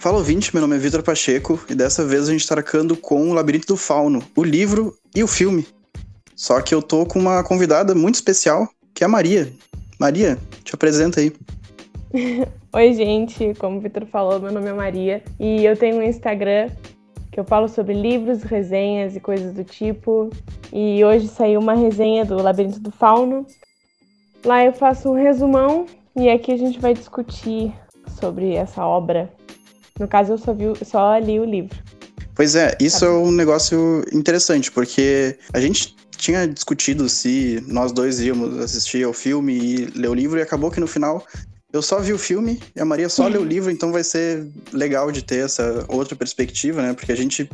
Fala ouvinte, meu nome é Vitor Pacheco e dessa vez a gente tá arcando com o Labirinto do Fauno, o livro e o filme. Só que eu tô com uma convidada muito especial, que é a Maria. Maria, te apresenta aí. Oi, gente, como o Vitor falou, meu nome é Maria e eu tenho um Instagram que eu falo sobre livros, resenhas e coisas do tipo. E hoje saiu uma resenha do Labirinto do Fauno. Lá eu faço um resumão e aqui a gente vai discutir sobre essa obra no caso, eu só, vi, só li o livro. Pois é, isso tá é um negócio interessante, porque a gente tinha discutido se nós dois íamos assistir ao filme e ler o livro, e acabou que no final eu só vi o filme e a Maria só leu o livro, então vai ser legal de ter essa outra perspectiva, né? Porque a gente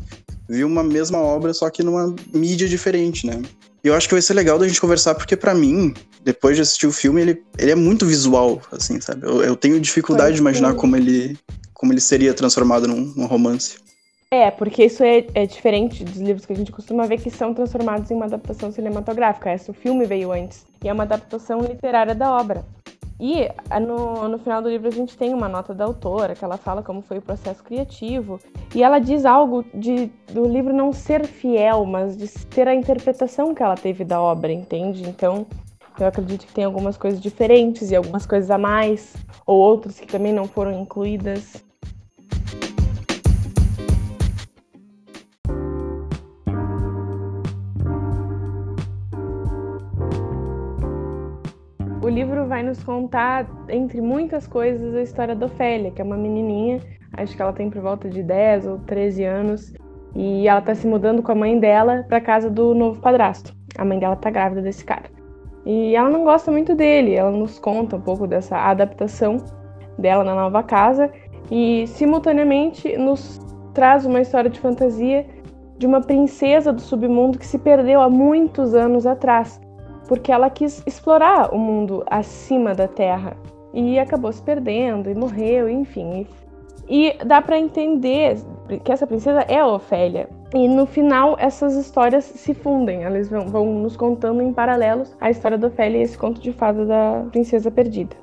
viu uma mesma obra, só que numa mídia diferente, né? E eu acho que vai ser legal da gente conversar, porque para mim, depois de assistir o filme, ele, ele é muito visual, assim, sabe? Eu, eu tenho dificuldade de imaginar como ele, como ele seria transformado num, num romance. É, porque isso é, é, diferente dos livros que a gente costuma ver que são transformados em uma adaptação cinematográfica. Essa o filme veio antes. E é uma adaptação literária da obra. E no, no final do livro a gente tem uma nota da autora que ela fala como foi o processo criativo. E ela diz algo de, do livro não ser fiel, mas de ter a interpretação que ela teve da obra, entende? Então eu acredito que tem algumas coisas diferentes e algumas coisas a mais, ou outras que também não foram incluídas. O livro vai nos contar, entre muitas coisas, a história da Ofélia, que é uma menininha, acho que ela tem por volta de 10 ou 13 anos, e ela tá se mudando com a mãe dela para casa do novo padrasto. A mãe dela tá grávida desse cara. E ela não gosta muito dele, ela nos conta um pouco dessa adaptação dela na nova casa e simultaneamente nos traz uma história de fantasia de uma princesa do submundo que se perdeu há muitos anos atrás porque ela quis explorar o mundo acima da Terra e acabou se perdendo e morreu, enfim. E dá para entender que essa princesa é a Ofélia. E no final essas histórias se fundem, elas vão, vão nos contando em paralelos a história da Ofélia e esse conto de fada da princesa perdida.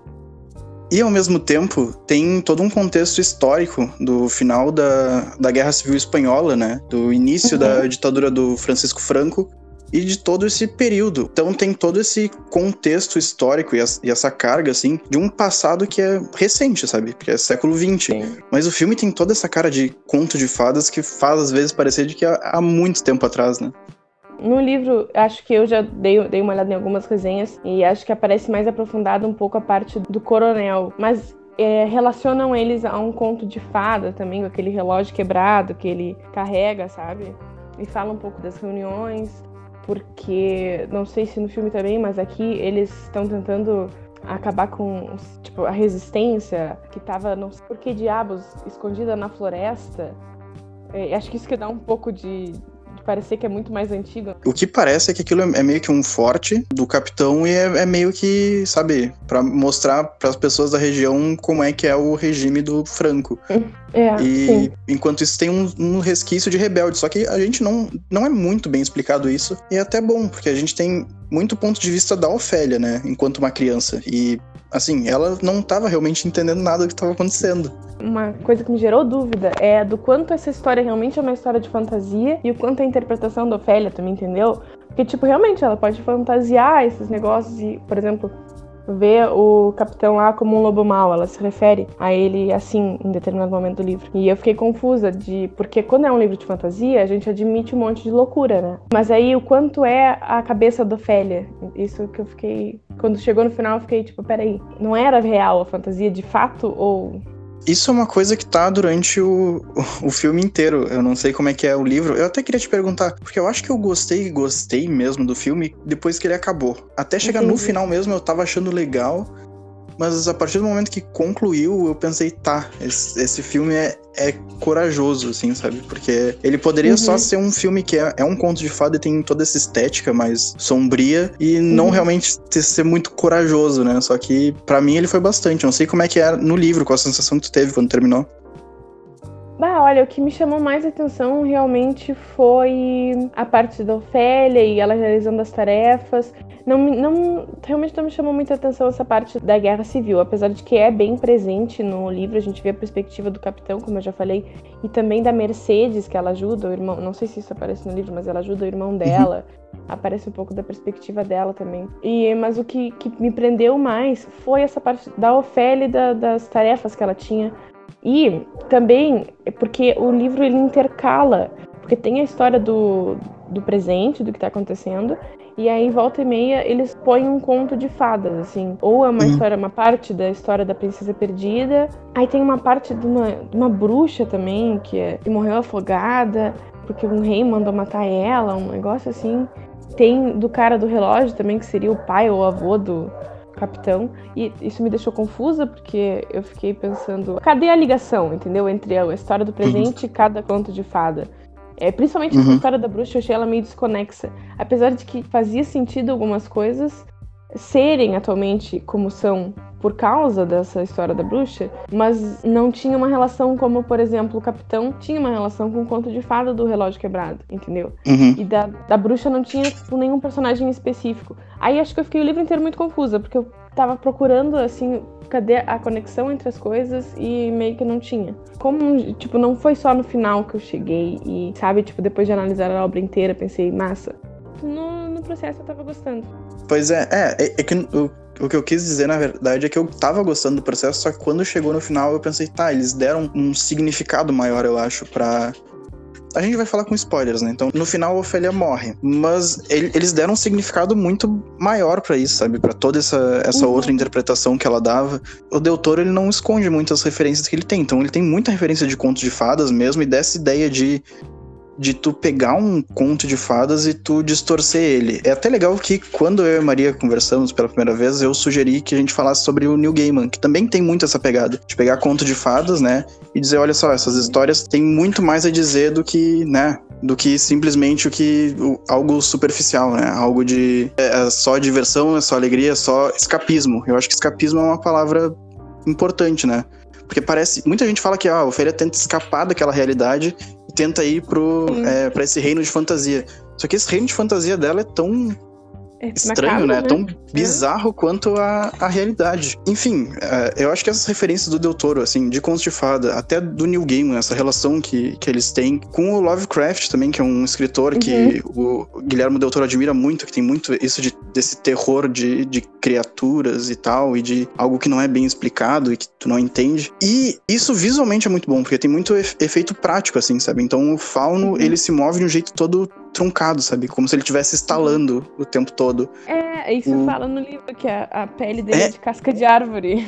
E ao mesmo tempo tem todo um contexto histórico do final da, da Guerra Civil Espanhola, né? Do início uhum. da ditadura do Francisco Franco e de todo esse período. Então tem todo esse contexto histórico e, e, essa carga, assim, de um passado que é recente, sabe? Que é século XX. Sim. Mas o filme tem toda essa cara de conto de fadas que faz, às vezes, parecer de que há, há muito tempo atrás, né? No livro, acho que eu já dei, dei uma olhada em algumas resenhas e acho que aparece mais aprofundado um pouco a parte do coronel. Mas é, relacionam eles a um conto de fada também, com aquele relógio quebrado que ele carrega, sabe? E fala um pouco das reuniões porque não sei se no filme também, mas aqui eles estão tentando acabar com tipo a resistência que estava não sei por que diabos escondida na floresta. É, acho que isso que dá um pouco de, parecer que é muito mais antigo. O que parece é que aquilo é, é meio que um forte do capitão e é, é meio que, sabe, para mostrar para as pessoas da região como é que é o regime do Franco. É, e sim. enquanto isso tem um, um, resquício de rebelde, só que a gente não, não é muito bem explicado isso e é até bom, porque a gente tem muito ponto de vista da Ofélia, né, enquanto uma criança. E assim, ela não estava realmente entendendo nada do que estava acontecendo. Uma coisa que me gerou dúvida é do quanto essa história realmente é uma história de fantasia e o quanto a interpretação da Ofélia, tu me entendeu? Porque, tipo, realmente ela pode fantasiar esses negócios e, por exemplo, vê o capitão lá como um lobo mau, ela se refere a ele assim em determinado momento do livro. E eu fiquei confusa de porque quando é um livro de fantasia, a gente admite um monte de loucura, né? Mas aí o quanto é a cabeça da Ofélia? Isso que eu fiquei quando chegou no final, eu fiquei tipo, peraí, não era real a fantasia de fato ou isso é uma coisa que tá durante o, o, filme inteiro. Eu não sei como é que é o livro. Eu até queria te perguntar, porque eu acho que eu gostei, gostei mesmo do filme depois que ele acabou. Até chegar Entendi. no final mesmo, eu tava achando legal. Mas a partir do momento que concluiu, eu pensei, tá, esse, esse filme é, é corajoso, assim, sabe? Porque ele poderia uhum. só ser um filme que é, é um conto de fada e tem toda essa estética mais sombria e uhum. não realmente ter, ser muito corajoso, né? Só que para mim ele foi bastante. Eu não sei como é que é no livro, qual a sensação que tu teve quando terminou. Bah, olha, o que me chamou mais atenção realmente foi a parte da Ofélia e ela realizando as tarefas. Não, não, realmente não me chamou muita atenção essa parte da guerra civil, apesar de que é bem presente no livro, a gente vê a perspectiva do capitão, como eu já falei, e também da Mercedes, que ela ajuda o irmão, não sei se isso aparece no livro, mas ela ajuda o irmão uhum. dela, aparece um pouco da perspectiva dela também. E Mas o que, que me prendeu mais foi essa parte da Ofélia e da, das tarefas que ela tinha, e também porque o livro ele intercala, porque tem a história do, do presente, do que está acontecendo, e aí, volta e meia, eles põem um conto de fadas, assim. Ou é uma uhum. história, uma parte da história da princesa perdida. Aí tem uma parte de uma, de uma bruxa também, que, é, que morreu afogada, porque um rei mandou matar ela, um negócio assim. Tem do cara do relógio também, que seria o pai ou avô do, capitão. E isso me deixou confusa porque eu fiquei pensando, cadê a ligação, entendeu? Entre a história do presente uhum. e cada conto de fada. É, principalmente uhum. a história da bruxa, eu achei ela meio desconexa. Apesar de que fazia sentido algumas coisas serem atualmente como são por causa dessa história da bruxa, mas não tinha uma relação como, por exemplo, o capitão tinha uma relação com o conto de fada do relógio quebrado, entendeu? Uhum. E da, da bruxa não tinha tipo, nenhum personagem específico. Aí acho que eu fiquei o livro inteiro muito confusa, porque eu tava procurando, assim, cadê a conexão entre as coisas e meio que não tinha. Como, tipo, não foi só no final que eu cheguei e, sabe, tipo, depois de analisar a obra inteira, pensei, massa. No, no processo eu tava gostando. Pois é, é, é, é que o, o que eu quis dizer, na verdade, é que eu tava gostando do processo, só que quando chegou no final eu pensei, tá, eles deram um significado maior, eu acho, pra, a gente vai falar com spoilers, né? Então, no final, a Ofélia morre. Mas ele, eles deram um significado muito maior para isso, sabe? Para toda essa, essa uhum. outra interpretação que ela dava. O Del Toro, ele não esconde muitas referências que ele tem. Então, ele tem muita referência de contos de fadas mesmo, e dessa ideia de de tu pegar um conto de fadas e tu distorcer ele. É até legal que quando eu e Maria conversamos pela primeira vez, eu sugeri que a gente falasse sobre o Neil Gaiman, que também tem muito essa pegada de pegar conto de fadas, né, e dizer, olha só, essas histórias têm muito mais a dizer do que, né, do que simplesmente o que o, algo superficial, né? Algo de é, é só diversão, é só alegria, é só escapismo. Eu acho que escapismo é uma palavra importante, né? Porque parece. Muita gente fala que ah, a Ofélia tenta escapar daquela realidade tenta ir pro, é, pra esse reino de fantasia. Só que esse reino de fantasia dela é tão estranho, né? né? Tão é. bizarro é. quanto a, a realidade. Enfim, é, eu acho que essas referências do Del Toro, assim, de contos de fada, até do New Game, essa relação que, que eles têm com o Lovecraft também, que é um escritor uhum. que o Guilherme Del Toro admira muito, que tem muito isso de, desse terror de, de criaturas e tal, e de algo que não é bem explicado e que tu não entende. E isso visualmente é muito bom, porque tem muito efeito prático, assim, sabe? Então o fauno, uhum. ele se move de um jeito todo truncado, sabe? Como se ele estivesse estalando o tempo todo. É, isso o... fala no livro que a, a pele dele é... é de casca de árvore.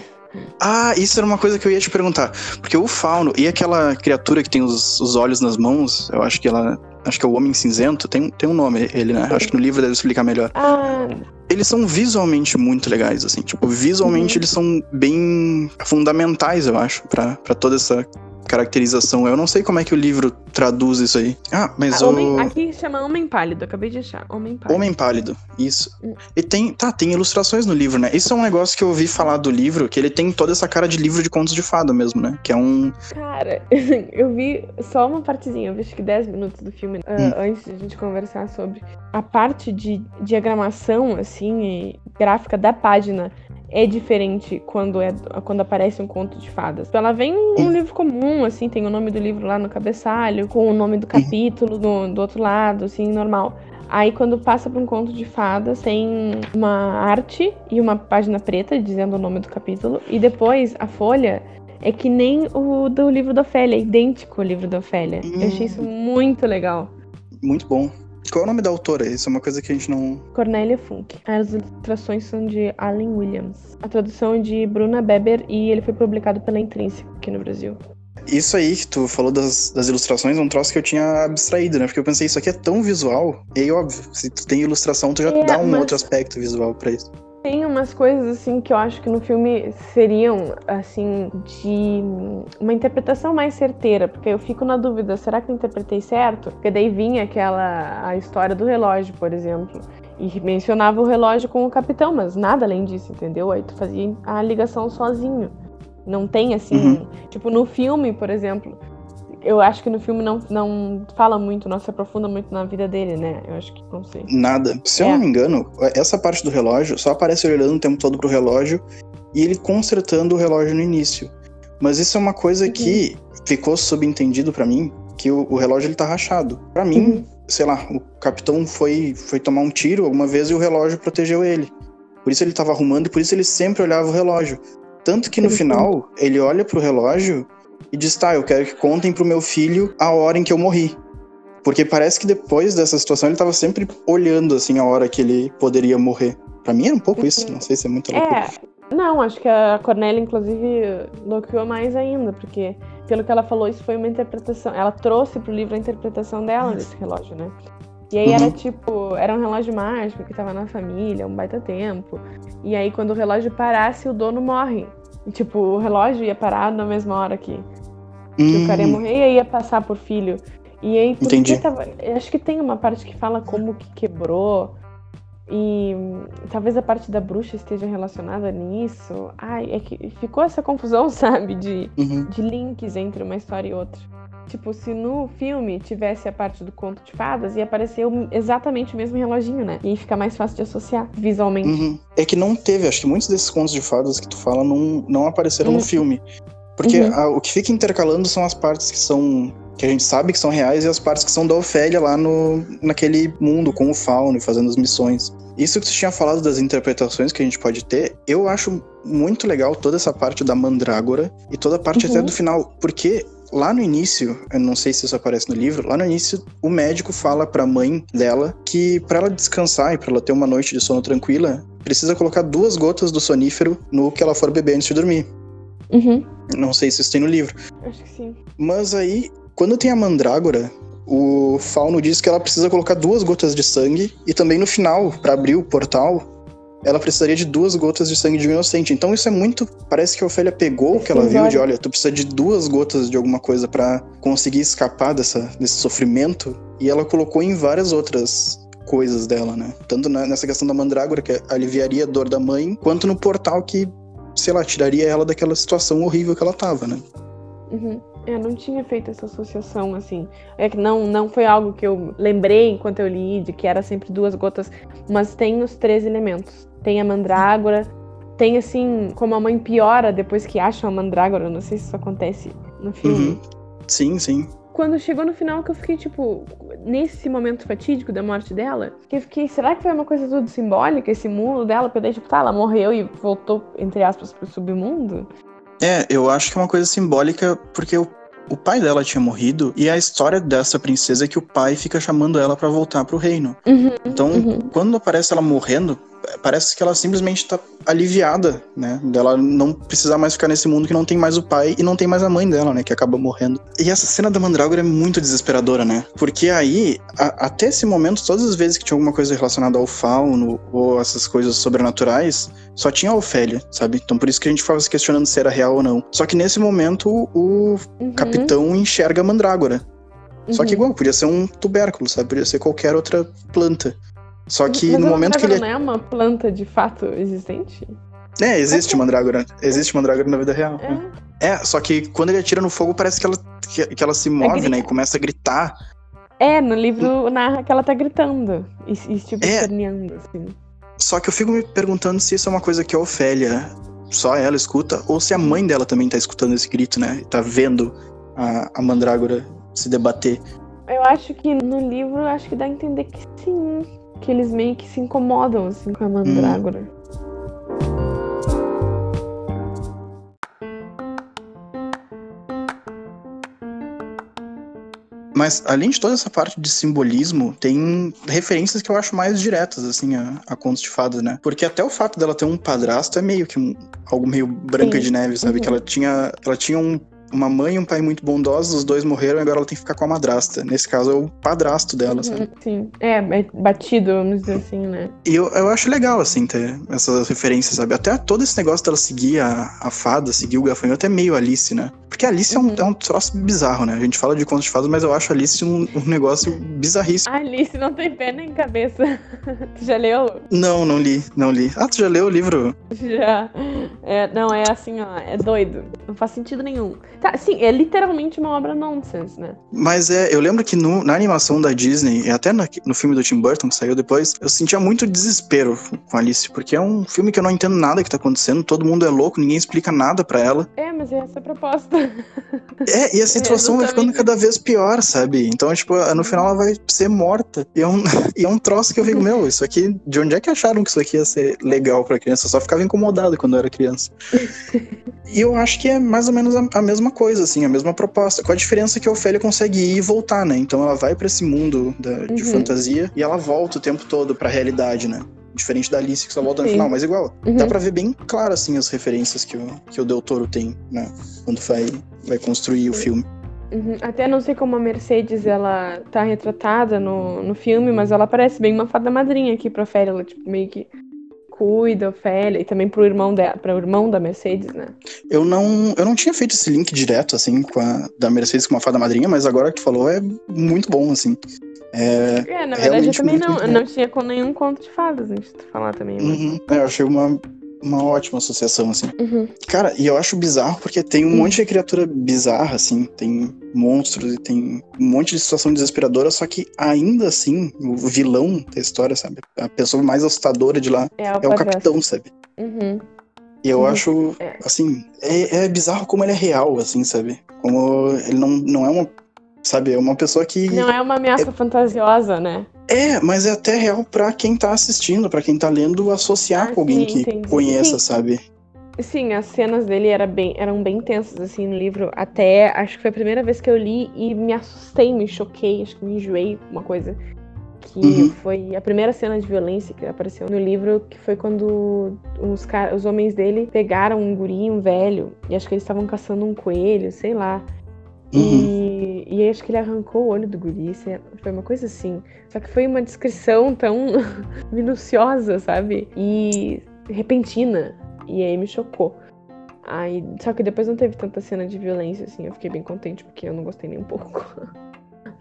Ah, isso era uma coisa que eu ia te perguntar. Porque o fauno e aquela criatura que tem os, os olhos nas mãos, eu acho que ela. Acho que é o Homem Cinzento, tem, tem um nome ele, né? Acho que no livro deve explicar melhor. Ah. Eles são visualmente muito legais, assim. Tipo, visualmente uhum. eles são bem fundamentais, eu acho, para toda essa caracterização. Eu não sei como é que o livro traduz isso aí. Ah, mas ah, o. Homem, aqui chama Homem Pálido, acabei de achar. Homem Pálido. Homem Pálido, isso. Hum. E tem. Tá, tem ilustrações no livro, né? Isso é um negócio que eu ouvi falar do livro, que ele tem toda essa cara de livro de contos de fada mesmo, né? Que é um. Cara, eu vi só uma partezinha, eu vi acho que 10 minutos do filme uh, hum. antes de a gente conversar sobre a parte de diagramação, assim, gráfica da página é diferente quando, é, quando aparece um conto de fadas. Ela vem um livro comum, assim, tem o nome do livro lá no cabeçalho, com o nome do capítulo do, do outro lado, assim, normal. Aí quando passa para um conto de fadas, tem uma arte e uma página preta dizendo o nome do capítulo. E depois a folha é que nem o do livro da Ofélia, é idêntico ao livro da Ofélia. Hum. Eu achei isso hum. muito legal. Muito bom. Qual é o nome da autora? Isso é uma coisa que a gente não. Cornélia Funk. As ilustrações são de Allen Williams. A tradução é de Bruna Beber e ele foi publicado pela Intrínseca aqui no Brasil. Isso aí que tu falou das, das ilustrações é um troço que eu tinha abstraído, né? Porque eu pensei, isso aqui é tão visual. E aí, óbvio, se tu tem ilustração, tu já é, dá um mas... outro aspecto visual para isso. Tem umas coisas assim que eu acho que no filme seriam assim de uma interpretação mais certeira, porque eu fico na dúvida, será que eu interpretei certo? Porque daí vinha aquela a história do relógio, por exemplo, e mencionava o relógio com o capitão, mas nada além disso, entendeu? Aí tu fazia a ligação sozinho. Não tem assim, uhum. tipo no filme, por exemplo, eu acho que no filme não, não fala muito, não se aprofunda muito na vida dele, né? Eu acho que não sei. Nada. Se eu É. não me engano, essa parte do relógio só aparece ele olhando o tempo todo pro relógio e ele consertando o relógio no início. Mas isso é uma coisa Uhum. que ficou subentendido pra mim, que o, o relógio ele tá rachado. Pra mim, Uhum. sei lá, o capitão foi, foi tomar um tiro alguma vez e o relógio protegeu ele. Por isso ele tava arrumando e por isso ele sempre olhava o relógio. Tanto que no final, ele olha pro relógio e diz: tá, eu quero que contem pro meu filho a hora em que eu morri. Porque parece que depois dessa situação ele tava sempre olhando assim a hora que ele poderia morrer. Pra mim era um pouco isso, não sei se é muito loucura. É, não, acho que a Cornélia, inclusive, bloqueou mais ainda, porque, pelo que ela falou, isso foi uma interpretação. Ela trouxe pro livro a interpretação dela desse relógio, né? E aí era Uhum. tipo, era um relógio mágico que tava na família, um baita tempo. E aí, quando o relógio parasse, o dono morre. E, tipo, o relógio ia parar na mesma hora que, que o cara ia Hum, morrer e aí ia passar por filho. E aí, por Entendi. que tava. Acho que tem uma parte que fala como que quebrou. E talvez a parte da bruxa esteja relacionada nisso. Ai, é que ficou essa confusão, sabe? De, uhum. de links entre uma história e outra. Tipo, se no filme tivesse a parte do conto de fadas, ia aparecer o- exatamente o mesmo reloginho, né? E aí fica mais fácil de associar visualmente. Uhum. É que não teve, acho que muitos desses contos de fadas que tu fala não, não apareceram Uhum. no filme. Porque Uhum. a- o que fica intercalando são as partes que são. Que a gente sabe que são reais e as partes que são da Ofélia lá no, naquele mundo com o Fauno e fazendo as missões. Isso que tu tinha falado das interpretações que a gente pode ter, eu acho muito legal toda essa parte da Mandrágora e toda a parte Uhum. até do final, porque lá no início, eu não sei se isso aparece no livro, lá no início o médico fala pra mãe dela que pra ela descansar e pra ela ter uma noite de sono tranquila, precisa colocar duas gotas do sonífero no que ela for beber antes de dormir. Uhum. Não sei se isso tem no livro. Acho que sim. Mas aí, quando tem a mandrágora, o Fauno diz que ela precisa colocar duas gotas de sangue e também no final, pra abrir o portal, ela precisaria de duas gotas de sangue de um inocente. Então isso é muito, parece que a Ofélia pegou o que ela viu de, Simbólico. olha, tu precisa de duas gotas de alguma coisa pra conseguir escapar dessa, desse sofrimento e ela colocou em várias outras coisas dela, né? Tanto na- nessa questão da mandrágora que aliviaria a dor da mãe, quanto no portal que sei lá, tiraria ela daquela situação horrível que ela tava, né? Uhum. Eu não tinha feito essa associação, assim. É que não, não foi algo que eu lembrei enquanto eu li, de que era sempre duas gotas, mas tem os três elementos. Tem a mandrágora, tem assim, como a mãe piora depois que acha a mandrágora, não sei se isso acontece no filme. Uhum. Sim, sim. Quando chegou no final que eu fiquei, tipo, nesse momento fatídico da morte dela, que eu fiquei, será que foi uma coisa tudo simbólica, esse mundo dela? Porque daí, tipo, tá, ela morreu e voltou, entre aspas, pro submundo? É, eu acho que é uma coisa simbólica porque o, o pai dela tinha morrido e a história dessa princesa é que o pai fica chamando ela pra voltar pro reino. Uhum. Então, Uhum. quando aparece ela morrendo, parece que ela simplesmente tá aliviada, né? Dela não precisar mais ficar nesse mundo que não tem mais o pai e não tem mais a mãe dela, né? Que acaba morrendo. E essa cena da Mandrágora é muito desesperadora, né? Porque aí, a- até esse momento, todas as vezes que tinha alguma coisa relacionada ao fauno ou essas coisas sobrenaturais, só tinha a Ofélia, sabe? Então por isso que a gente ficava se questionando se era real ou não. Só que nesse momento, o Uhum. capitão enxerga a Mandrágora. Só que Uhum. igual, podia ser um tubérculo, sabe? Podia ser qualquer outra planta. Só que Mas no a momento que ele. mandrágora não é uma planta de fato existente? É, existe mandrágora. Existe mandrágora na vida real. É. É, só que quando ele atira no fogo, parece que ela, que, que ela se move, grita. né? E começa a gritar. É, no livro narra que ela tá gritando. E, e tipo, É. assim. Só que eu fico me perguntando se isso é uma coisa que a Ofélia, só ela escuta, ou se a mãe dela também tá escutando esse grito, né? E tá vendo a, a mandrágora se debater. Eu acho que no livro, acho que dá a entender que sim. Que eles meio que se incomodam, assim, com a mandrágora. Mas, além de toda essa parte de simbolismo, tem referências que eu acho mais diretas, assim, a, a contos de fadas, né? Porque até o fato dela ter um padrasto é meio que um- algo meio branca Sim. de neve, sabe? Uhum. Que ela tinha, ela tinha um- uma mãe e um pai muito bondosos, os dois morreram e agora ela tem que ficar com a madrasta. Nesse caso, é o padrasto dela, sabe? Uhum, Sim. É, é batido, vamos dizer assim, né? E eu, eu acho legal, assim, ter essas referências, sabe? Até todo esse negócio dela seguir a, a fada, seguir o gafanhoto é meio Alice, né? Porque a Alice é, um, Uhum. é um troço bizarro, né? A gente fala de contos de fadas, mas eu acho a Alice um, um negócio bizarríssimo. A Alice não tem pé nem cabeça. tu já leu? Não, não li, não li. Ah, tu já leu o livro? Já. É, não, é assim, ó, é doido. Não faz sentido nenhum. Tá, sim, é literalmente uma obra nonsense, né? Mas é, eu lembro que no, na animação da Disney, e até na, no filme do Tim Burton, que saiu depois, eu sentia muito desespero com Alice, porque é um filme que eu não entendo nada que tá acontecendo, todo mundo é louco, ninguém explica nada para ela. É, mas essa é a proposta. É, e a situação é, vai ficando cada vez pior, sabe? Então, tipo, no final ela vai ser morta. E é um, e é um troço que eu fico, meu, isso aqui, de onde é que acharam que isso aqui ia ser legal pra criança? Eu só ficava incomodado quando eu era criança. e eu acho que é mais ou menos a, a, mesma coisa, assim, a mesma proposta. Com a diferença que a Ofélia consegue ir e voltar, né? Então ela vai para esse mundo da, de uhum. fantasia e ela volta o tempo todo pra realidade, né? Diferente da Alice que só volta no Sim. final, mas igual. Uhum. Dá pra ver bem claro, assim, as referências que o, que o Del Toro tem, né? Quando vai, vai construir o filme. Uhum. Até não sei como a Mercedes ela tá retratada no, no filme, mas ela parece bem uma fada madrinha aqui pra Ofélia. Ela, tipo, meio que cuida, Ofélia, e também pro irmão, de, pro irmão da Mercedes, né? Eu não, eu não tinha feito esse link direto, assim, com a, da Mercedes com uma fada madrinha, mas agora que tu falou é muito bom, assim. É, é na verdade eu também não, não tinha com nenhum conto de fadas antes de falar também. Mas... Uhum. É, eu achei uma, uma ótima associação, assim. Uhum. Cara, e eu acho bizarro porque tem um uhum. monte de criatura bizarra, assim. Tem monstros e tem um monte de situação desesperadora, só que ainda assim, o vilão da história, sabe? A pessoa mais assustadora de lá é o, é o capitão, sabe? Uhum. E eu uhum. acho, é. assim, é, é bizarro como ele é real, assim, sabe? Como ele não, não é uma sabe? É uma pessoa que. Não é uma ameaça é... fantasiosa, né? É, mas é até real para quem tá assistindo, para quem tá lendo, associar ah, com alguém sim, que entendi. conheça, sim. sabe? Sim, as cenas dele era bem, eram bem tensas, assim, no livro. Até, acho que foi a primeira vez que eu li e me assustei, me choquei, acho que me enjoei, uma coisa. Que uhum. foi a primeira cena de violência que apareceu no livro, que foi quando os, os homens dele pegaram um guri, um velho, e acho que eles estavam caçando um coelho, sei lá. Uhum. E, e acho que ele arrancou o olho do guri, foi uma coisa assim. Só que foi uma descrição tão minuciosa, sabe? E repentina. E aí me chocou. Aí, só que depois não teve tanta cena de violência, assim. Eu fiquei bem contente, porque eu não gostei nem um pouco.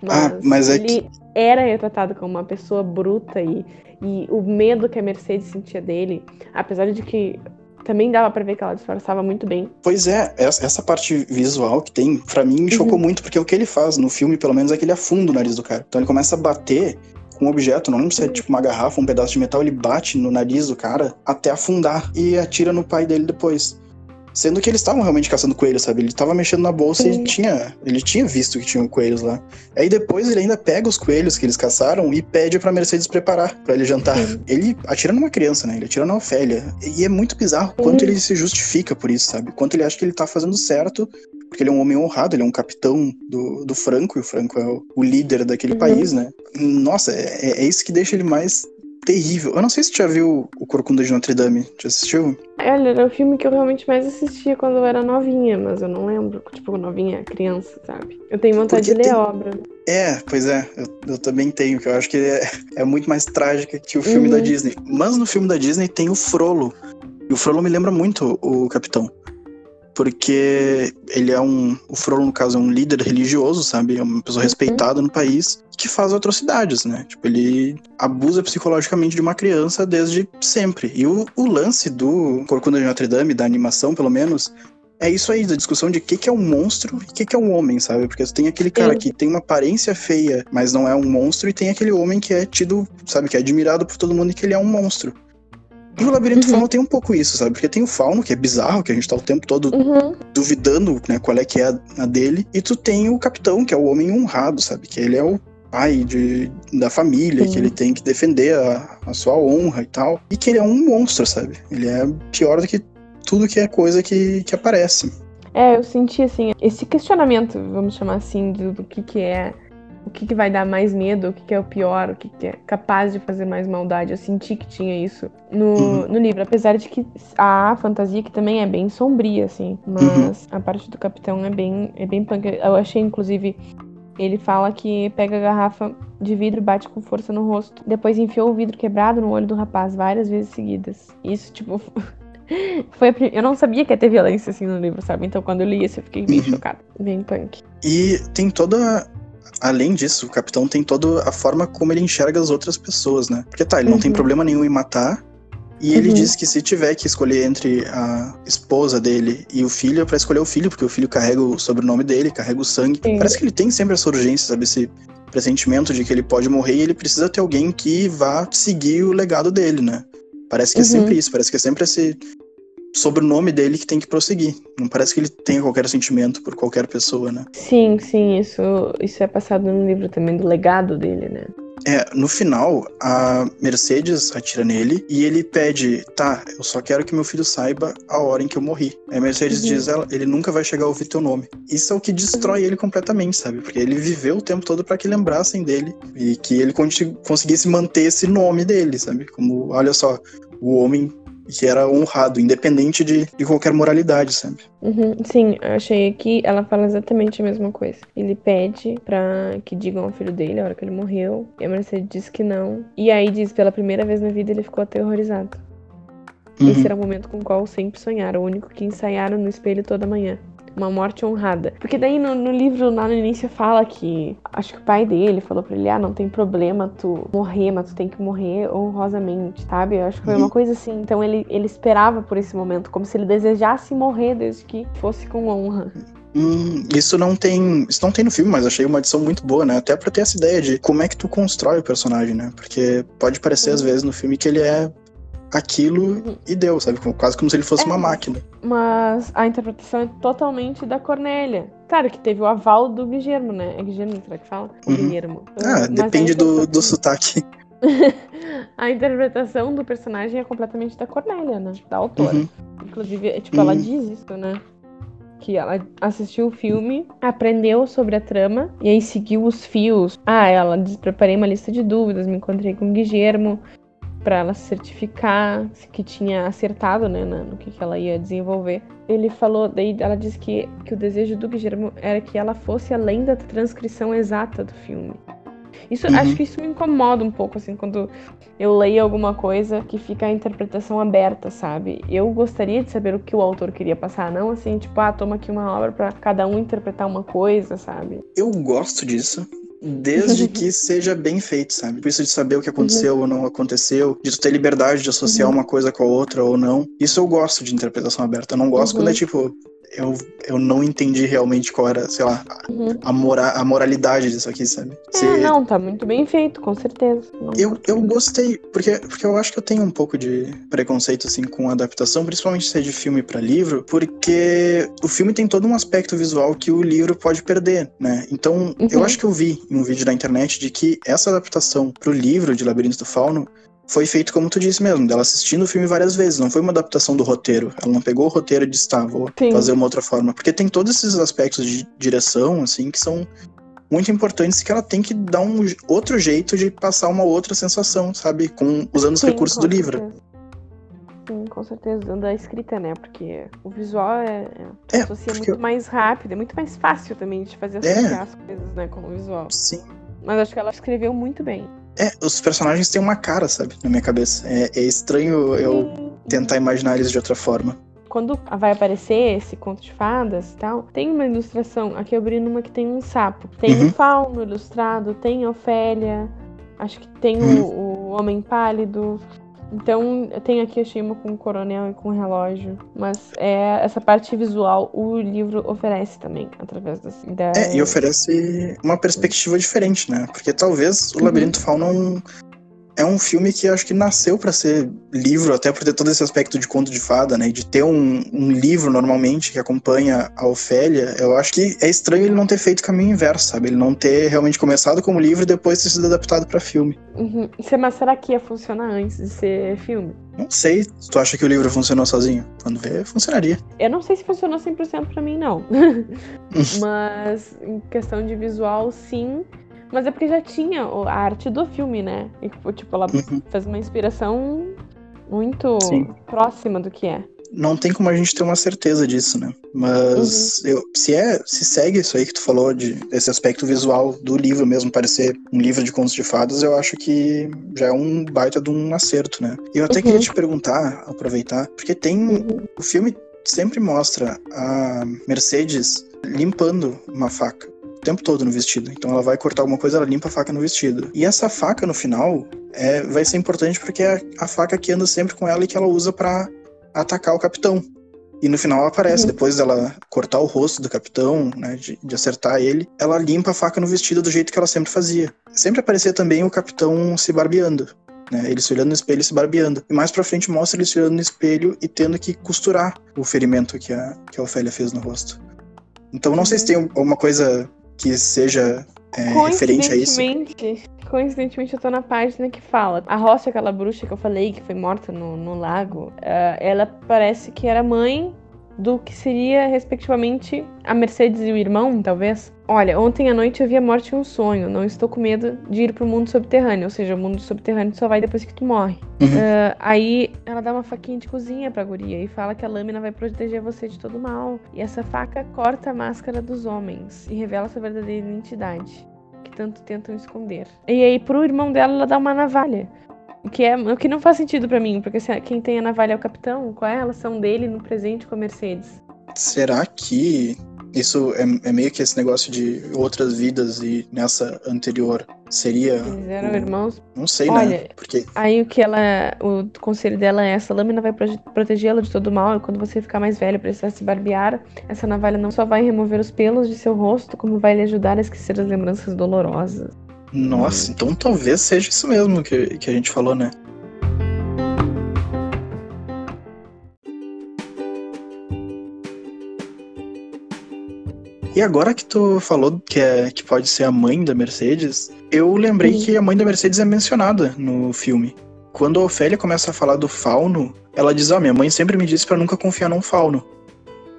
Mas, ah, mas é ele que... era retratado como uma pessoa bruta e, e o medo que a Mercedes sentia dele, apesar de que também dava para ver que ela disfarçava muito bem. Pois é, essa parte visual que tem, para mim, me chocou uhum. muito, porque o que ele faz no filme, pelo menos, é que ele afunda o nariz do cara. Então ele começa a bater com um objeto, não lembro se é tipo uma garrafa, um pedaço de metal, ele bate no nariz do cara até afundar e atira no pai dele depois. Sendo que eles estavam realmente caçando coelhos, sabe? Ele tava mexendo na bolsa Sim. e tinha, ele tinha visto que tinham coelhos lá. Aí depois ele ainda pega os coelhos que eles caçaram e pede pra Mercedes preparar para ele jantar. Sim. Ele atira numa criança, né? Ele atira na Ofélia. E é muito bizarro Sim. quanto ele se justifica por isso, sabe? Quanto ele acha que ele tá fazendo certo porque ele é um homem honrado, ele é um capitão do, do Franco, e o Franco é o, o líder daquele uhum. país, né? Nossa, é, é, isso que deixa ele mais terrível. Eu não sei se você já viu o Corcunda de Notre Dame. Já assistiu? Olha, era o filme que eu realmente mais assistia quando eu era novinha, mas eu não lembro. Tipo, novinha, criança, sabe? Eu tenho vontade Porque de ler tem... obra. É, pois é, eu, eu, também tenho, que eu acho que é, é muito mais trágica que o filme uhum. da Disney. Mas no filme da Disney tem o Frollo. E o Frollo me lembra muito o Capitão porque ele é um. O Frollo, no caso, é um líder religioso, sabe? É uma pessoa respeitada no país que faz atrocidades, né? Tipo, ele abusa psicologicamente de uma criança desde sempre. E o, o lance do Corcunda de Notre Dame, da animação, pelo menos, é isso aí, da discussão de o que, que é um monstro e o que, que é um homem, sabe? Porque tem aquele cara que tem uma aparência feia, mas não é um monstro, e tem aquele homem que é tido, sabe, que é admirado por todo mundo e que ele é um monstro. E o Labirinto uhum. Fauno tem um pouco isso, sabe? Porque tem o Fauno, que é bizarro, que a gente tá o tempo todo uhum. duvidando, né, qual é que é a, dele. E tu tem o Capitão, que é o homem honrado, sabe? Que ele é o pai de, da família, Sim. que ele tem que defender a, a sua honra e tal. E que ele é um monstro, sabe? Ele é pior do que tudo que é coisa que, que aparece. É, eu senti, assim, esse questionamento, vamos chamar assim, do, do que que é o que, que vai dar mais medo, o que, que é o pior, o que, que é capaz de fazer mais maldade. Eu senti que tinha isso no, uhum. no livro, apesar de que a fantasia que também é bem sombria, assim, mas uhum. a parte do capitão é bem, é bem punk. Eu achei, inclusive, ele fala que pega a garrafa de vidro e bate com força no rosto. Depois enfiou o vidro quebrado no olho do rapaz várias vezes seguidas. Isso, tipo. Foi a... Eu não sabia que ia ter violência assim no livro, sabe? Então quando eu li isso eu fiquei bem uhum. chocada. Bem punk. E tem toda além disso, o capitão tem toda a forma como ele enxerga as outras pessoas, né? Porque tá, ele não tem uhum. problema nenhum em matar, E ele uhum. diz que se tiver que escolher entre a esposa dele e o filho, é pra escolher o filho, porque o filho carrega o sobrenome dele, carrega o sangue. Sim. Parece que ele tem sempre essa urgência, sabe? Esse pressentimento de que ele pode morrer e ele precisa ter alguém que vá seguir o legado dele, né? Parece que é uhum. sempre isso, parece que é sempre esse sobrenome dele que tem que prosseguir. Não parece que ele tenha qualquer sentimento por qualquer pessoa, né? Sim, sim, isso, isso é passado no livro também do legado dele, né? É, no final, a Mercedes atira nele e ele pede, tá, eu só quero que meu filho saiba a hora em que eu morri. Aí a Mercedes uhum. diz, ela, ele nunca vai chegar a ouvir teu nome. Isso é o que destrói uhum. ele completamente, sabe? Porque ele viveu o tempo todo para que lembrassem dele e que ele conseguisse manter esse nome dele, sabe? Como, olha só, o homem que era honrado, independente de, de qualquer moralidade, sabe? Uhum, sim, achei que ela fala exatamente a mesma coisa. Ele pede pra que digam ao filho dele a hora que ele morreu, e a Mercedes diz que não. E aí diz, pela primeira vez na vida ele ficou aterrorizado. Uhum. Esse era o momento com o qual sempre sonharam, o único que ensaiaram no espelho toda manhã uma morte honrada. Porque daí no, no, livro, lá no início, fala que acho que o pai dele falou pra ele: ah, não tem problema tu morrer, mas tu tem que morrer honrosamente, sabe? Eu acho que foi uma uhum. coisa assim. Então ele, ele esperava por esse momento, como se ele desejasse morrer desde que fosse com honra. Hum, isso não tem. Isso não tem no filme, mas achei uma edição muito boa, né? Até pra ter essa ideia de como é que tu constrói o personagem, né? Porque pode parecer, às vezes, no filme que ele é aquilo e deu, sabe? Quase como se ele fosse é, uma máquina. Mas a interpretação é totalmente da Cornélia. Claro que teve o aval do Guillermo, né? É Guillermo, será que fala? Uhum. Guillermo. Ah, Mas depende do, do sotaque. a interpretação do personagem é completamente da Cornélia, né? Da autora. Uhum. Inclusive, é, tipo, uhum. ela diz isso, né? que ela assistiu o filme, aprendeu sobre a trama e aí seguiu os fios. Ah, ela diz: preparei uma lista de dúvidas, me encontrei com o Guillermo, para ela certificar que tinha acertado, né, no que, que ela ia desenvolver. Ele falou, daí ela disse que, que o desejo do Guillermo era que ela fosse além da transcrição exata do filme. Isso, uhum. acho que isso me incomoda um pouco, assim, quando eu leio alguma coisa que fica a interpretação aberta, sabe? Eu gostaria de saber o que o autor queria passar, não assim, tipo, ah, toma aqui uma obra para cada um interpretar uma coisa, sabe? Eu gosto disso, desde que seja bem feito, sabe? Por isso de saber o que aconteceu uhum. ou não aconteceu, de tu ter liberdade de associar uhum. uma coisa com a outra ou não. Isso eu gosto de interpretação aberta. Eu não gosto uhum. quando é uhum. tipo, eu, eu não entendi realmente qual era, sei lá, uhum. a, mora, a moralidade disso aqui, sabe? É, Se... não, tá muito bem feito, com certeza. Não, eu, eu gostei, porque, porque eu acho que eu tenho um pouco de preconceito, assim, com adaptação, principalmente se é de filme para livro, porque o filme tem todo um aspecto visual que o livro pode perder, né? Então, uhum. eu acho que eu vi em um vídeo da internet de que essa adaptação pro livro de Labirinto do Fauno foi feito como tu disse mesmo, dela assistindo o filme várias vezes, não foi uma adaptação do roteiro. Ela não pegou o roteiro e disse, tá, vou Sim. fazer uma outra forma. Porque tem todos esses aspectos de direção, assim, que são muito importantes que ela tem que dar um outro jeito de passar uma outra sensação, sabe? Com, usando os Sim, recursos do certeza. livro. Sim, com certeza, usando a escrita, né? Porque o visual é, é, é muito mais rápido, é muito mais fácil também de fazer associar é. as coisas, né, com o visual. Sim. Mas acho que ela escreveu muito bem. É, os personagens têm uma cara, sabe? Na minha cabeça. É, é estranho eu tentar imaginar eles de outra forma. Quando vai aparecer esse conto de fadas e tal, tem uma ilustração. Aqui eu abri numa que tem um sapo. Tem uhum. um fauno ilustrado, tem Ofélia. Acho que tem uhum. o, o Homem Pálido. Então, tenho aqui, achei uma com o coronel e com o relógio. Mas é essa parte visual o livro oferece também, através das ideias. É, e oferece uma perspectiva diferente, né? Porque talvez o Labirinto uhum. Fauna é um filme que acho que nasceu para ser livro, até por ter todo esse aspecto de conto de fada, né? De ter um, um, livro normalmente que acompanha a Ofélia. Eu acho que é estranho ele não ter feito caminho inverso, sabe? Ele não ter realmente começado como livro e depois ter sido adaptado para filme. Uhum. Mas será que ia funcionar antes de ser filme? Não sei. Tu acha que o livro funcionou sozinho? Quando vê, funcionaria. Eu não sei se funcionou 100% para mim, não. Mas em questão de visual, sim. Mas é porque já tinha a arte do filme, né? E, tipo, ela uhum. fez uma inspiração muito Sim. próxima do que é. Não tem como a gente ter uma certeza disso, né? Mas uhum. eu, se é, se segue isso aí que tu falou de esse aspecto visual do livro mesmo parecer um livro de contos de fadas, eu acho que já é um baita de um acerto, né? E eu até uhum. queria te perguntar, aproveitar, porque tem uhum. o filme sempre mostra a Mercedes limpando uma faca. Tempo todo no vestido. Então ela vai cortar alguma coisa, ela limpa a faca no vestido. E essa faca, no final, é, vai ser importante porque é a faca que anda sempre com ela e que ela usa para atacar o capitão. E no final ela aparece, uhum. depois dela cortar o rosto do capitão, né, de, de, acertar ele, ela limpa a faca no vestido do jeito que ela sempre fazia. Sempre aparecia também o capitão se barbeando, né, ele se olhando no espelho e se barbeando. E mais pra frente mostra ele se olhando no espelho e tendo que costurar o ferimento que a, que a Ofélia fez no rosto. Então não sei se tem alguma coisa que seja é, referente a isso. Coincidentemente, eu tô na página que fala. A Roça, aquela bruxa que eu falei que foi morta no, no lago, uh, ela parece que era mãe do que seria, respectivamente, a Mercedes e o irmão, talvez. Olha, ontem à noite eu vi a morte em um sonho. Não estou com medo de ir pro mundo subterrâneo. Ou seja, o mundo subterrâneo só vai depois que tu morre. Uhum. Uh, aí ela dá uma faquinha de cozinha pra guria e fala que a lâmina vai proteger você de todo mal. E essa faca corta a máscara dos homens e revela sua verdadeira identidade. Que tanto tentam esconder. E aí, pro irmão dela, ela dá uma navalha. O que, é, o que não faz sentido para mim, porque se, quem tem a navalha é o capitão. Qual é a relação dele no presente com a Mercedes? Será que isso é, é, meio que esse negócio de outras vidas e nessa anterior seria. Eles eram o... irmãos? Não sei, Olha, né? Porque... Aí o que ela. O conselho dela é: essa lâmina vai protegê-la de todo mal, e quando você ficar mais velho precisar se barbear, essa navalha não só vai remover os pelos de seu rosto, como vai lhe ajudar a esquecer as lembranças dolorosas. Nossa, então talvez seja isso mesmo que, que a gente falou, né? E agora que tu falou que, é, que pode ser a mãe da Mercedes, eu lembrei Sim. que a mãe da Mercedes é mencionada no filme. Quando a Ofélia começa a falar do fauno, ela diz: Ó, oh, minha mãe sempre me disse para nunca confiar num fauno.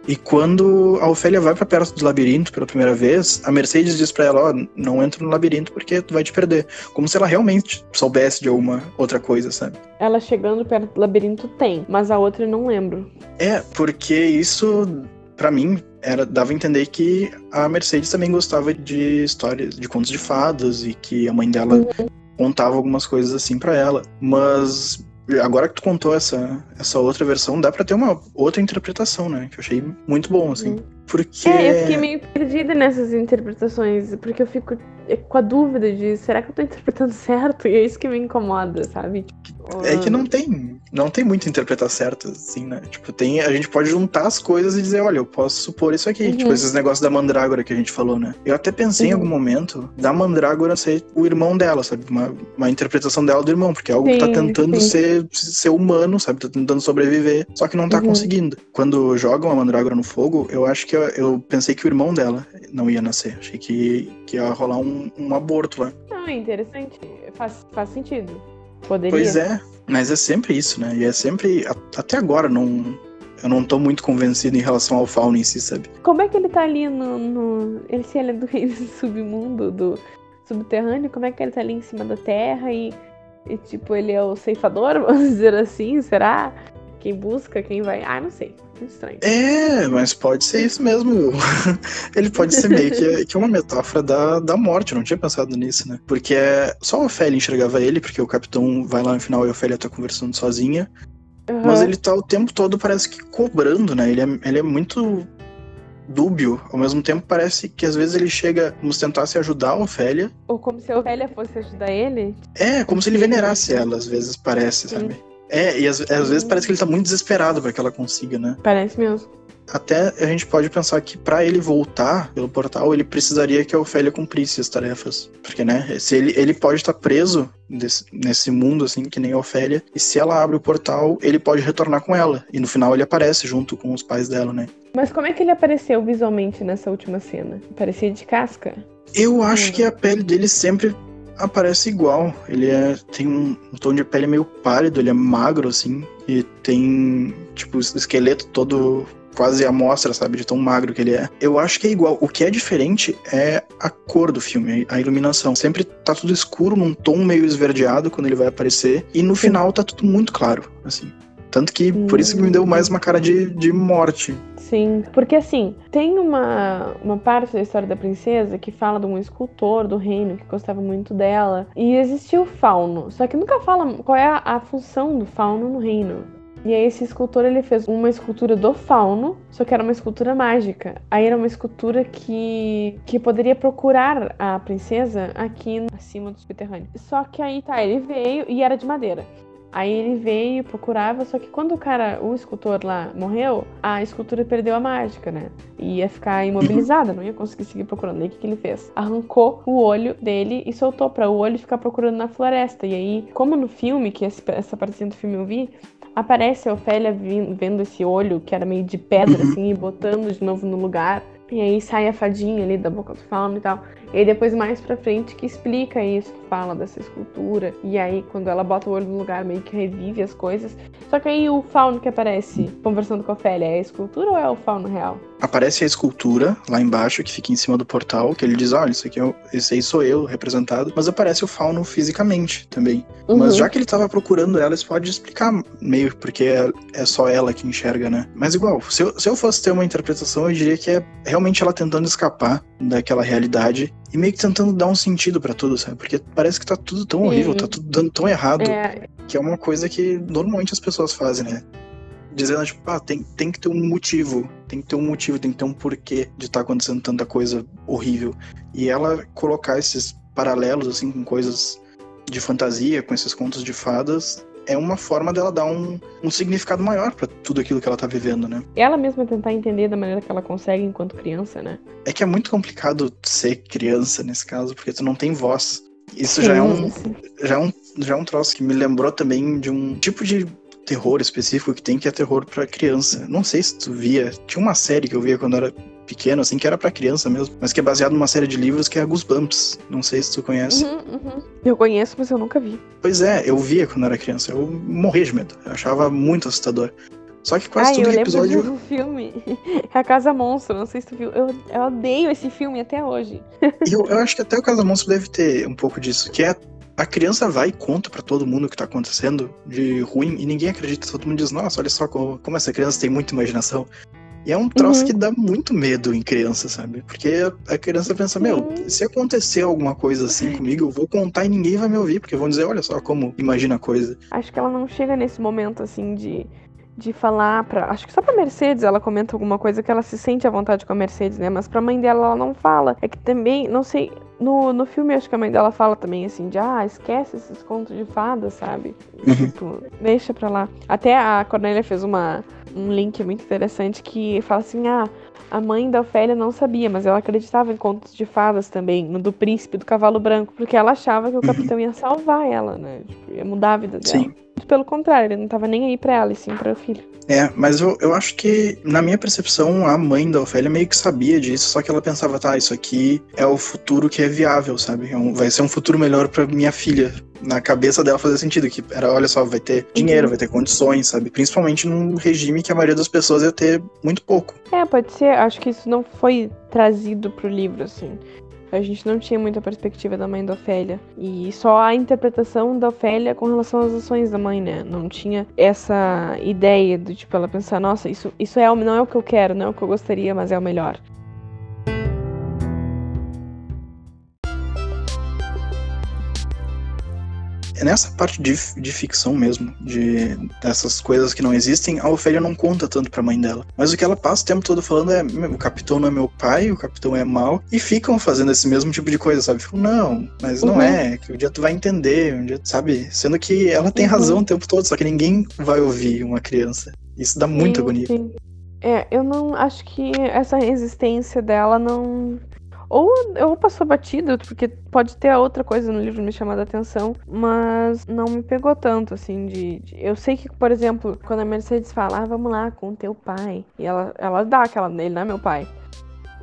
E quando a Ofélia vai para perto do labirinto pela primeira vez, a Mercedes diz para ela: Ó, oh, não entra no labirinto porque tu vai te perder. Como se ela realmente soubesse de alguma outra coisa, sabe? Ela chegando perto do labirinto tem, mas a outra eu não lembro. É, porque isso, para mim, era dava a entender que a Mercedes também gostava de histórias, de contos de fadas e que a mãe dela uhum. contava algumas coisas assim para ela. Mas agora que tu contou essa, essa outra versão, dá para ter uma outra interpretação, né? Que eu achei muito bom, assim. Uhum. Porque. É, eu fiquei meio perdida nessas interpretações, porque eu fico com a dúvida de será que eu tô interpretando certo? E é isso que me incomoda, sabe? É que não tem, não tem muito interpretar certo, assim, né? Tipo, tem, a gente pode juntar as coisas e dizer, olha, eu posso supor isso aqui. Uhum. Tipo, esses negócios da mandrágora que a gente falou, né? Eu até pensei uhum. em algum momento da mandrágora ser o irmão dela, sabe? Uma, uma interpretação dela do irmão, porque é algo sim, que tá tentando ser, ser humano, sabe? Tá tentando sobreviver, só que não tá uhum. conseguindo. Quando jogam a mandrágora no fogo, eu acho que eu, eu, pensei que o irmão dela não ia nascer. Achei que, que ia rolar um, um aborto lá. Ah, interessante. Faz, faz sentido. Poderia. Pois é, mas é sempre isso, né? E é sempre. Até agora não. Eu não tô muito convencido em relação ao fauna em si, sabe? Como é que ele tá ali no. no... Ele se ele é do reino submundo, do subterrâneo, como é que ele tá ali em cima da terra e. E tipo, ele é o ceifador, vamos dizer assim, será? Quem busca, quem vai. Ah, não sei. Muito estranho. É, mas pode ser isso mesmo. Ele pode ser meio que, que uma metáfora da, da morte. Eu não tinha pensado nisso, né? Porque é, só a Ofélia enxergava ele, porque o capitão vai lá no final e a Ofélia tá conversando sozinha. Uhum. Mas ele tá o tempo todo, parece que cobrando, né? Ele é, ele é muito dúbio. Ao mesmo tempo, parece que às vezes ele chega como se tentasse ajudar a Ofélia. Ou como se a Ofélia fosse ajudar ele? É, como se ele venerasse ela, às vezes parece, Sim. sabe? É, e às, às vezes parece que ele tá muito desesperado para que ela consiga, né? Parece mesmo. Até a gente pode pensar que para ele voltar pelo portal, ele precisaria que a Ofélia cumprisse as tarefas. Porque, né, se ele, ele pode estar tá preso desse, nesse mundo, assim, que nem a Ofélia, e se ela abre o portal, ele pode retornar com ela. E no final ele aparece junto com os pais dela, né? Mas como é que ele apareceu visualmente nessa última cena? Parecia de casca? Eu acho que a pele dele sempre aparece igual. Ele é, tem um, um, tom de pele meio pálido, ele é magro, assim, e tem, tipo, o esqueleto todo quase à mostra, sabe, de tão magro que ele é. Eu acho que é igual. O que é diferente é a cor do filme, a iluminação. Sempre tá tudo escuro, num tom meio esverdeado quando ele vai aparecer, e no final tá tudo muito claro, assim. Tanto que por isso que me deu mais uma cara de, de morte. Sim, porque assim, tem uma, uma parte da história da princesa que fala de um escultor do reino que gostava muito dela. E existiu o fauno, só que nunca fala qual é a, a função do fauno no reino. E aí esse escultor ele fez uma escultura do fauno, só que era uma escultura mágica. Aí era uma escultura que que poderia procurar a princesa aqui acima do subterrâneo. Só que aí tá, ele veio e era de madeira. Aí ele veio, procurava, só que quando o cara, o escultor lá, morreu, a escultura perdeu a mágica, né? E ia ficar imobilizada, não ia conseguir seguir procurando. Aí o que, que ele fez? Arrancou o olho dele e soltou para o olho ficar procurando na floresta. E aí, como no filme, que essa partezinha do filme eu vi, aparece a Ofélia vendo esse olho que era meio de pedra, assim, e botando de novo no lugar. E aí sai a fadinha ali da boca do fauno e tal. E aí depois mais pra frente que explica isso, que fala dessa escultura. E aí quando ela bota o olho no lugar, meio que revive as coisas. Só que aí o fauno que aparece conversando com a Ofélia, é a escultura ou é o fauno real? Aparece a escultura lá embaixo, que fica em cima do portal, que ele diz, olha, isso aqui é, esse aí sou eu, representado. Mas aparece o fauno fisicamente também. Uhum. Mas já que ele tava procurando ela, isso pode explicar meio, porque é, é só ela que enxerga, né? Mas igual, se eu, se eu fosse ter uma interpretação, eu diria que é realmente ela tentando escapar daquela realidade e meio que tentando dar um sentido para tudo, sabe? Porque parece que tá tudo tão Sim. horrível, tá tudo dando tão errado, é. que é uma coisa que normalmente as pessoas fazem, né? Dizendo, tipo, ah, tem, tem que ter um motivo, tem que ter um motivo, tem que ter um porquê de estar tá acontecendo tanta coisa horrível. E ela colocar esses paralelos, assim, com coisas de fantasia, com esses contos de fadas, é uma forma dela dar um, um significado maior para tudo aquilo que ela tá vivendo, né? Ela mesma tentar entender da maneira que ela consegue enquanto criança, né? É que é muito complicado ser criança nesse caso, porque tu não tem voz. Isso sim, já é um já é um já é um troço que me lembrou também de um tipo de terror específico que tem que é terror para criança. Não sei se tu via, tinha uma série que eu via quando era pequeno, assim, que era para criança mesmo, mas que é baseado numa série de livros que é Goosebumps. Não sei se tu conhece. Uhum, uhum. Eu conheço, mas eu nunca vi. Pois é, eu via quando era criança. Eu morria de medo. Eu achava muito assustador. Só que quase Ai, todo eu episódio. De um filme. É a Casa Monstro, não sei se tu viu. Eu, eu odeio esse filme até hoje. eu, eu acho que até o Casa Monstro deve ter um pouco disso, que é a criança vai e conta para todo mundo o que tá acontecendo de ruim e ninguém acredita. Todo mundo diz, nossa, olha só como, como essa criança tem muita imaginação. E é um troço uhum. que dá muito medo em criança, sabe? Porque a criança pensa, meu, uhum. se acontecer alguma coisa assim comigo, eu vou contar e ninguém vai me ouvir, porque vão dizer, olha só como imagina a coisa. Acho que ela não chega nesse momento assim de de falar para, acho que só para Mercedes ela comenta alguma coisa que ela se sente à vontade com a Mercedes, né? Mas para mãe dela ela não fala. É que também, não sei, no, no filme acho que a mãe dela fala também assim de, ah, esquece esses contos de fadas, sabe? Uhum. Tipo, deixa pra lá. Até a Cornélia fez uma um link muito interessante que fala assim: ah, a mãe da Ofélia não sabia, mas ela acreditava em contos de fadas também, no do príncipe do cavalo branco, porque ela achava que o uhum. capitão ia salvar ela, né? Tipo, ia mudar a vida dela. Sim. Pelo contrário, ele não tava nem aí pra ela, e sim para o filho. É, mas eu, eu acho que, na minha percepção, a mãe da Ofélia meio que sabia disso, só que ela pensava, tá, isso aqui é o futuro que é viável, sabe? É um, vai ser um futuro melhor para minha filha. Na cabeça dela fazer sentido, que era, olha só, vai ter dinheiro, uhum. vai ter condições, sabe? Principalmente num regime que a maioria das pessoas ia ter muito pouco. É, pode ser, acho que isso não foi trazido pro livro, assim. A gente não tinha muita perspectiva da mãe da Ofélia. E só a interpretação da Ofélia com relação às ações da mãe, né? Não tinha essa ideia do tipo ela pensar, nossa, isso, isso é, não é o que eu quero, não é o que eu gostaria, mas é o melhor. Nessa parte de, de ficção mesmo, de dessas coisas que não existem, a Ofélia não conta tanto pra mãe dela. Mas o que ela passa o tempo todo falando é: o capitão não é meu pai, o capitão é mau, e ficam fazendo esse mesmo tipo de coisa, sabe? Ficam, não, mas não uhum. é, que um dia tu vai entender, um dia, sabe? Sendo que ela tem uhum. razão o tempo todo, só que ninguém vai ouvir uma criança. Isso dá muita agonia. Sim. É, eu não acho que essa resistência dela não ou, ou passou batido, porque pode ter outra coisa no livro me chamar a atenção, mas não me pegou tanto, assim, de, de, Eu sei que, por exemplo, quando a Mercedes fala, ah, vamos lá com o teu pai, e ela, ela dá aquela nele, não é meu pai.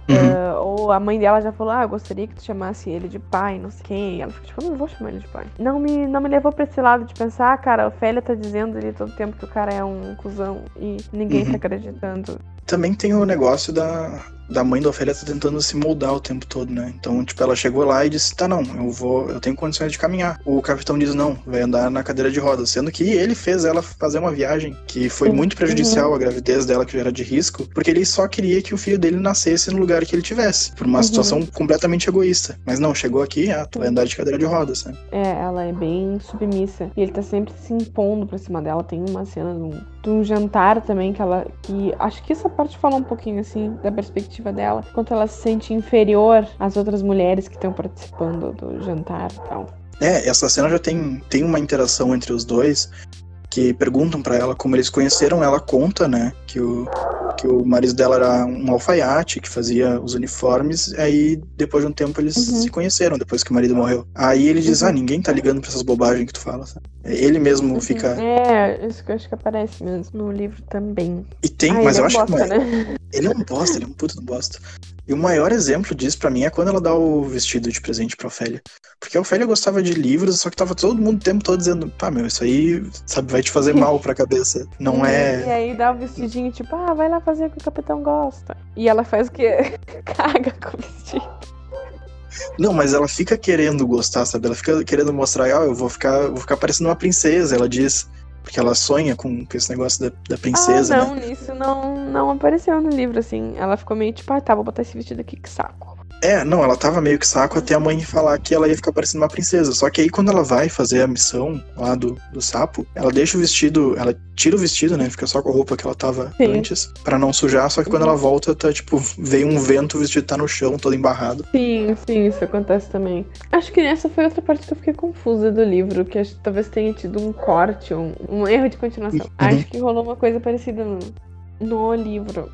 Uhum. Uh, ou a mãe dela já falou, ah, eu gostaria que tu chamasse ele de pai, não sei quem. Ela fica tipo, eu não vou chamar ele de pai. Não me, não me levou pra esse lado de pensar, ah, cara, a Ofélia tá dizendo ali todo tempo que o cara é um cuzão e ninguém tá uhum. tá acreditando. Também tem o negócio da, da mãe da Ofélia tá tentando se moldar o tempo todo, né? Então, tipo, ela chegou lá e disse: tá, não, eu vou, eu tenho condições de caminhar. O capitão diz: não, vai andar na cadeira de rodas. Sendo que ele fez ela fazer uma viagem que foi muito prejudicial uhum. à gravidez dela, que já era de risco, porque ele só queria que o filho dele nascesse no lugar que ele tivesse, por uma uhum. situação completamente egoísta. Mas não, chegou aqui, ah, tu vai andar de cadeira de rodas, né? É, ela é bem submissa. E ele tá sempre se impondo pra cima dela. Tem uma cena de um, de um jantar também que ela. que Acho que essa parte fala um pouquinho assim da perspectiva dela. Quanto ela se sente inferior às outras mulheres que estão participando do jantar e tal. É, essa cena já tem, tem uma interação entre os dois que perguntam para ela como eles conheceram. Ela conta, né, que o, que o marido dela era um alfaiate que fazia os uniformes. Aí, depois de um tempo, eles uhum. se conheceram, depois que o marido morreu. Aí ele diz: uhum. Ah, ninguém tá ligando pra essas bobagens que tu fala. Sabe? Ele mesmo uhum. fica. É, isso que eu acho que aparece mesmo no livro também. E tem, ah, mas eu é acho bosta, que. Né? Ele é um bosta, ele é um puto do bosta. E o maior exemplo disso para mim é quando ela dá o vestido de presente pra Ofélia. Porque a Ofélia gostava de livros, só que tava todo mundo o tempo todo dizendo, pá, meu, isso aí, sabe, vai te fazer mal pra cabeça. Não é. E aí dá o vestidinho, tipo, ah, vai lá fazer o que o capitão gosta. E ela faz o quê? Caga com o vestido. Não, mas ela fica querendo gostar, sabe? Ela fica querendo mostrar, ah, eu vou ficar, vou ficar parecendo uma princesa, ela diz. Porque ela sonha com, com esse negócio da, da princesa, ah, não, né? isso não, não apareceu no livro, assim. Ela ficou meio tipo, ah, tá, vou botar esse vestido aqui, que saco. É, não, ela tava meio que saco até a mãe falar que ela ia ficar parecendo uma princesa. Só que aí quando ela vai fazer a missão lá do, do sapo, ela deixa o vestido, ela tira o vestido, né? Fica só com a roupa que ela tava Sim. antes, para não sujar. Só que quando ela volta, tá tipo, veio um vento, o vestido tá no chão, todo embarrado. Sim, sim, isso acontece também. Acho que essa foi outra parte que eu fiquei confusa do livro, que acho que talvez tenha tido um corte, um, um erro de continuação. Uhum. Acho que rolou uma coisa parecida no, no livro.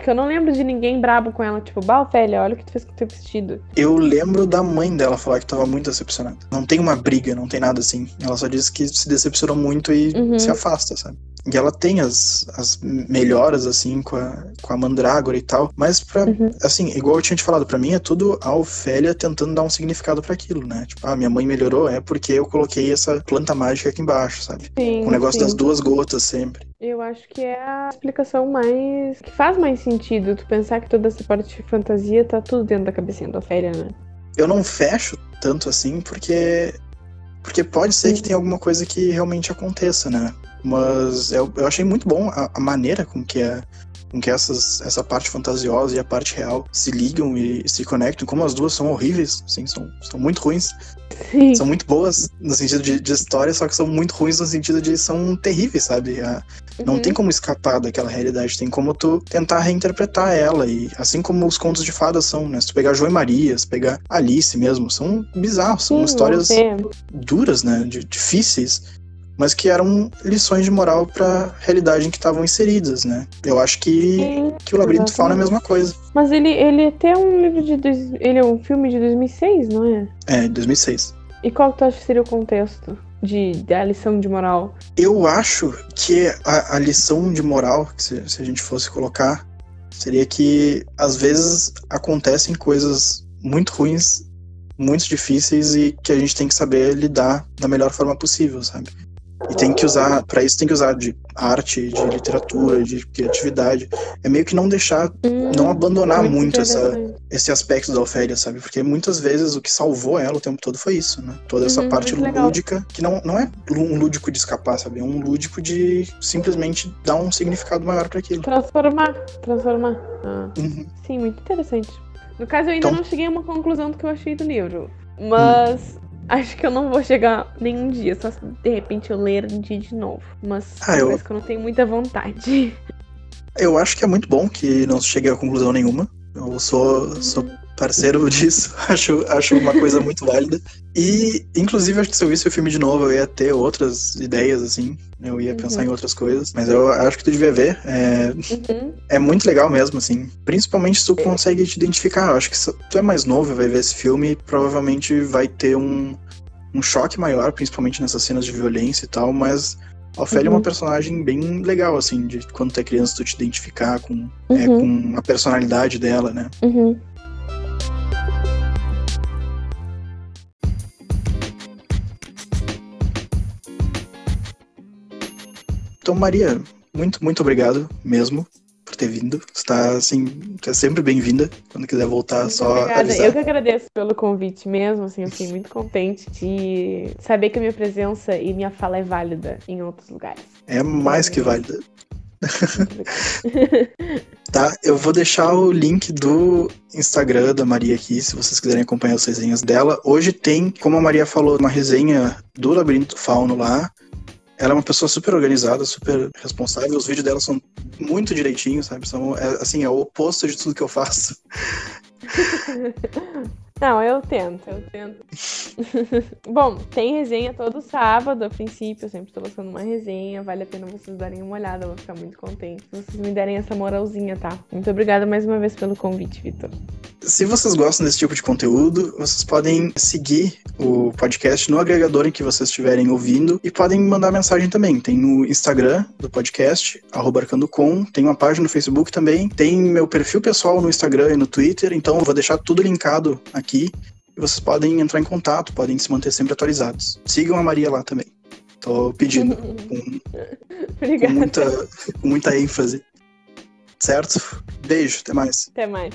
Porque eu não lembro de ninguém brabo com ela, tipo, bah, olha o que tu fez com o teu vestido. Eu lembro da mãe dela falar que tava muito decepcionada. Não tem uma briga, não tem nada assim. Ela só disse que se decepcionou muito e uhum. se afasta, sabe? E ela tem as, as melhoras, assim, com a, com a Mandrágora e tal. Mas, pra, uhum. assim, igual eu tinha te falado, para mim é tudo a Ofélia tentando dar um significado para aquilo, né? Tipo, ah, minha mãe melhorou é porque eu coloquei essa planta mágica aqui embaixo, sabe? Sim, o negócio sim. das duas gotas sempre. Eu acho que é a explicação mais. que faz mais sentido tu pensar que toda essa parte de fantasia tá tudo dentro da cabecinha da Ofélia, né? Eu não fecho tanto assim porque. Porque pode ser que tenha alguma coisa que realmente aconteça, né? Mas eu, eu achei muito bom a, a maneira com que, a, com que essas, essa parte fantasiosa e a parte real se ligam e se conectam. Como as duas são horríveis, sim, são, são muito ruins. Sim. São muito boas no sentido de, de, história, só que são muito ruins no sentido de são terríveis, sabe? A, não uhum. tem como escapar daquela realidade, tem como tu tentar reinterpretar ela. E assim como os contos de fadas são, né? Se tu pegar João e Maria, se pegar Alice mesmo, são bizarros, são Sim, histórias duras, né? De, difíceis mas que eram lições de moral para a realidade em que estavam inseridas, né? Eu acho que, Sim, que o Labirinto Fauna é a mesma coisa. Mas ele, ele até é um livro de. Dois, ele é um filme de 2006, não é? É, 2006. E qual tu acha que seria o contexto? De, da lição de moral? Eu acho que a, a lição de moral, se, se a gente fosse colocar, seria que às vezes acontecem coisas muito ruins, muito difíceis e que a gente tem que saber lidar da melhor forma possível, sabe? E tem que usar, para isso tem que usar de arte, de literatura, de criatividade. É meio que não deixar, hum, não abandonar muito, essa, esse aspecto da Ofélia, sabe? Porque muitas vezes o que salvou ela o tempo todo foi isso, né? Toda essa uhum, parte lúdica, legal. que não, não é um lúdico de escapar, sabe? É um lúdico de simplesmente dar um significado maior para aquilo. Transformar, transformar. Ah. Uhum. Sim, muito interessante. No caso, eu ainda então... não cheguei a uma conclusão do que eu achei do livro. Mas hum. Acho que eu não vou chegar nenhum dia, só se de repente eu ler um dia de novo. Mas ah, eu... que eu não tenho muita vontade. Eu acho que é muito bom que não chegue a conclusão nenhuma. Eu sou, sou parceiro disso, acho, acho uma coisa muito válida. E, inclusive, acho que se eu visse o filme de novo, eu ia ter outras ideias, assim. Eu ia uhum. pensar em outras coisas. Mas eu acho que tu devia ver. É, uhum. é muito legal mesmo, assim. Principalmente se tu é. consegue te identificar. Eu acho que se tu é mais novo e vai ver esse filme, provavelmente vai ter um, um choque maior, principalmente nessas cenas de violência e tal, mas a Ofélia uhum. é uma uhum. personagem bem legal, assim, de quando tu é criança, tu te identificar com, é, uhum. com a personalidade dela, né? Uhum. Então, Maria, muito, muito obrigado mesmo ter vindo. Está, assim, é sempre bem-vinda. Quando quiser voltar, muito só obrigada. avisar. Eu que agradeço pelo convite mesmo, assim, eu fiquei muito contente de saber que a minha presença e minha fala é válida em outros lugares. É mais que válida. tá, eu vou deixar o link do Instagram da Maria aqui, se vocês quiserem acompanhar as resenhas dela. Hoje tem, como a Maria falou, uma resenha do Labirinto Fauno lá. Ela é uma pessoa super organizada, super responsável. Os vídeos dela são muito direitinhos, sabe? São, é, assim, é o oposto de tudo que eu faço. Não, eu tento, eu tento. Bom, tem resenha todo sábado, a princípio, eu sempre tô lançando uma resenha, vale a pena vocês darem uma olhada, eu vou ficar muito contente se vocês me derem essa moralzinha, tá? Muito obrigada mais uma vez pelo convite, Vitor. Se vocês gostam desse tipo de conteúdo, vocês podem seguir o podcast no agregador em que vocês estiverem ouvindo e podem mandar mensagem também. Tem no Instagram do podcast, arcandocom, tem uma página no Facebook também, tem meu perfil pessoal no Instagram e no Twitter, então eu vou deixar tudo linkado aqui aqui e vocês podem entrar em contato, podem se manter sempre atualizados. Sigam a Maria lá também. Tô pedindo com, com, muita, com muita ênfase. Certo? Beijo, até mais. Até mais.